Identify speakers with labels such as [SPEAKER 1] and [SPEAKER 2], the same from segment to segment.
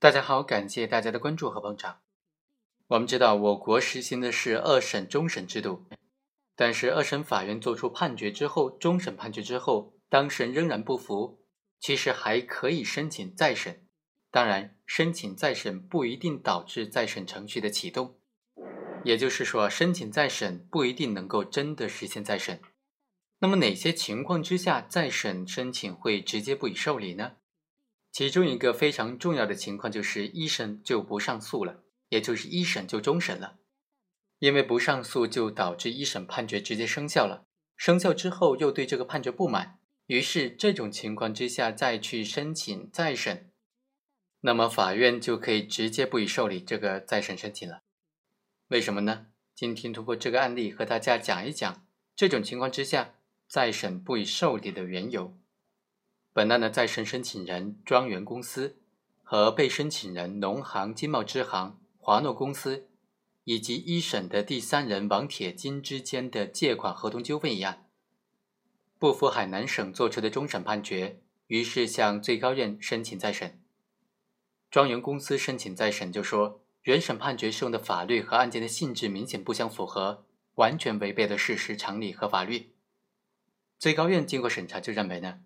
[SPEAKER 1] 大家好，感谢大家的关注和捧场。我们知道，我国实行的是二审终审制度，但是二审法院作出判决之后，终审判决之后，当事人仍然不服，其实还可以申请再审。当然，申请再审不一定导致再审程序的启动，也就是说，申请再审不一定能够真的实现再审。那么，哪些情况之下再审申请会直接不予受理呢？其中一个非常重要的情况就是一审就不上诉了，也就是一审就终审了。因为不上诉就导致一审判决直接生效了，生效之后又对这个判决不满，于是这种情况之下再去申请再审，那么法院就可以直接不予受理这个再审申请了。为什么呢？今天通过这个案例和大家讲一讲这种情况之下再审不予受理的缘由。本案的再审申请人庄园公司和被申请人农行金茂支行、华诺公司以及一审的第三人王铁金之间的借款合同纠纷一案，不服海南省作出的终审判决，于是向最高院申请再审。庄园公司申请再审就说，原审判决适用的法律和案件的性质明显不相符合，完全违背了事实常理和法律。最高院经过审查就认为呢。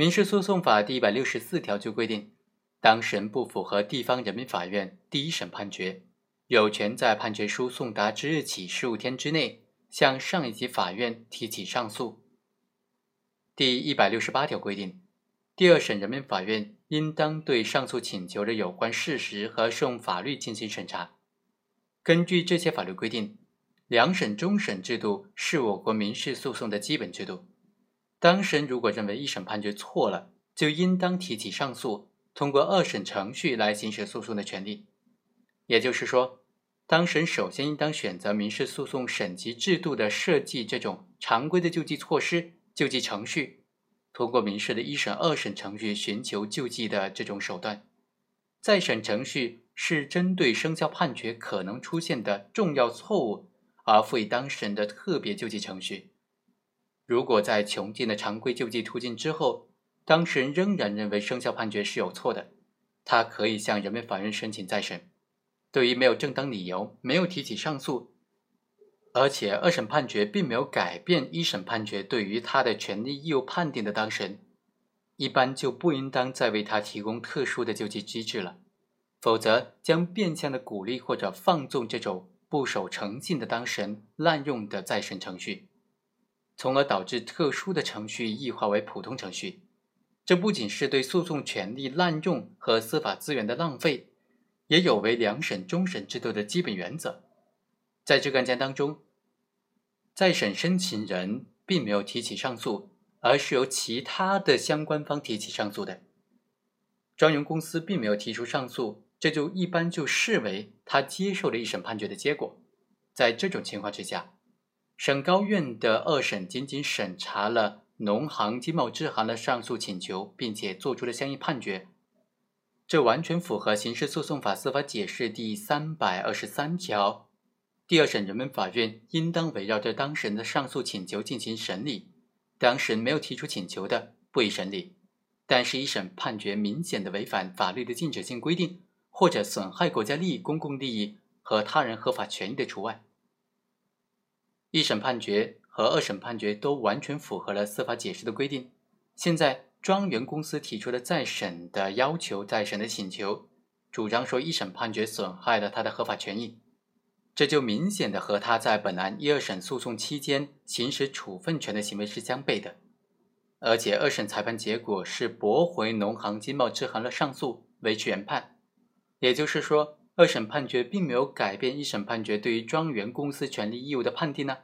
[SPEAKER 1] 民事诉讼法第一百六十四条就规定，当事人不符合地方人民法院第一审判决，有权在判决书送达之日起十五天之内向上一级法院提起上诉。第一百六十八条规定，第二审人民法院应当对上诉请求的有关事实和适用法律进行审查。根据这些法律规定，两审终审制度是我国民事诉讼的基本制度。当事人如果认为一审判决错了，就应当提起上诉，通过二审程序来行使诉讼的权利。也就是说，当事人首先应当选择民事诉讼审级制度的设计这种常规的救济措施、救济程序，通过民事的一审、二审程序寻求救济的这种手段。再审程序是针对生效判决可能出现的重要错误而赋予当事人的特别救济程序。如果在穷尽了常规救济途径之后，当事人仍然认为生效判决是有错的，他可以向人民法院申请再审。对于没有正当理由、没有提起上诉，而且二审判决并没有改变一审判决对于他的权利义务判定的当事人，一般就不应当再为他提供特殊的救济机制了，否则将变相的鼓励或者放纵这种不守诚信的当事人滥用的再审程序。从而导致特殊的程序异化为普通程序，这不仅是对诉讼权利滥用和司法资源的浪费，也有违两审终审制度的基本原则。在这个案件当中，再审申请人并没有提起上诉，而是由其他的相关方提起上诉的。庄园公司并没有提出上诉，这就一般就视为他接受了一审判决的结果。在这种情况之下。省高院的二审仅仅审查了农行金茂支行的上诉请求，并且作出了相应判决，这完全符合刑事诉讼法司法解释第三百二十三条。第二审人民法院应当围绕着当事人的上诉请求进行审理，当事人没有提出请求的，不予审理。但是，一审判决明显的违反法律的禁止性规定，或者损害国家利益、公共利益和他人合法权益的除外。一审判决和二审判决都完全符合了司法解释的规定。现在庄园公司提出了再审的要求、再审的请求，主张说一审判决损害了他的合法权益，这就明显的和他在本案一二审诉讼期间行使处分权的行为是相悖的。而且二审裁判结果是驳回农行金茂支行的上诉，维持原判。也就是说。二审判决并没有改变一审判决对于庄园公司权利义务的判定呢，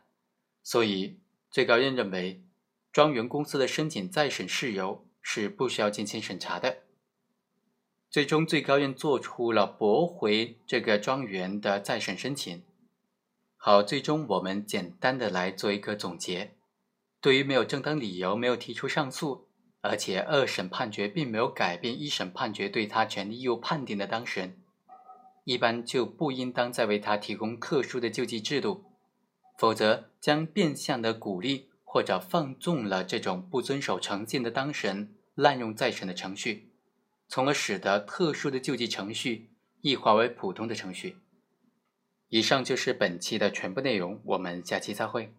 [SPEAKER 1] 所以最高院认为庄园公司的申请再审事由是不需要进行审查的。最终，最高院做出了驳回这个庄园的再审申请。好，最终我们简单的来做一个总结：对于没有正当理由、没有提出上诉，而且二审判决并没有改变一审判决对他权利义务判定的当事人。一般就不应当再为他提供特殊的救济制度，否则将变相的鼓励或者放纵了这种不遵守诚信的当事人滥用再审的程序，从而使得特殊的救济程序异化为普通的程序。以上就是本期的全部内容，我们下期再会。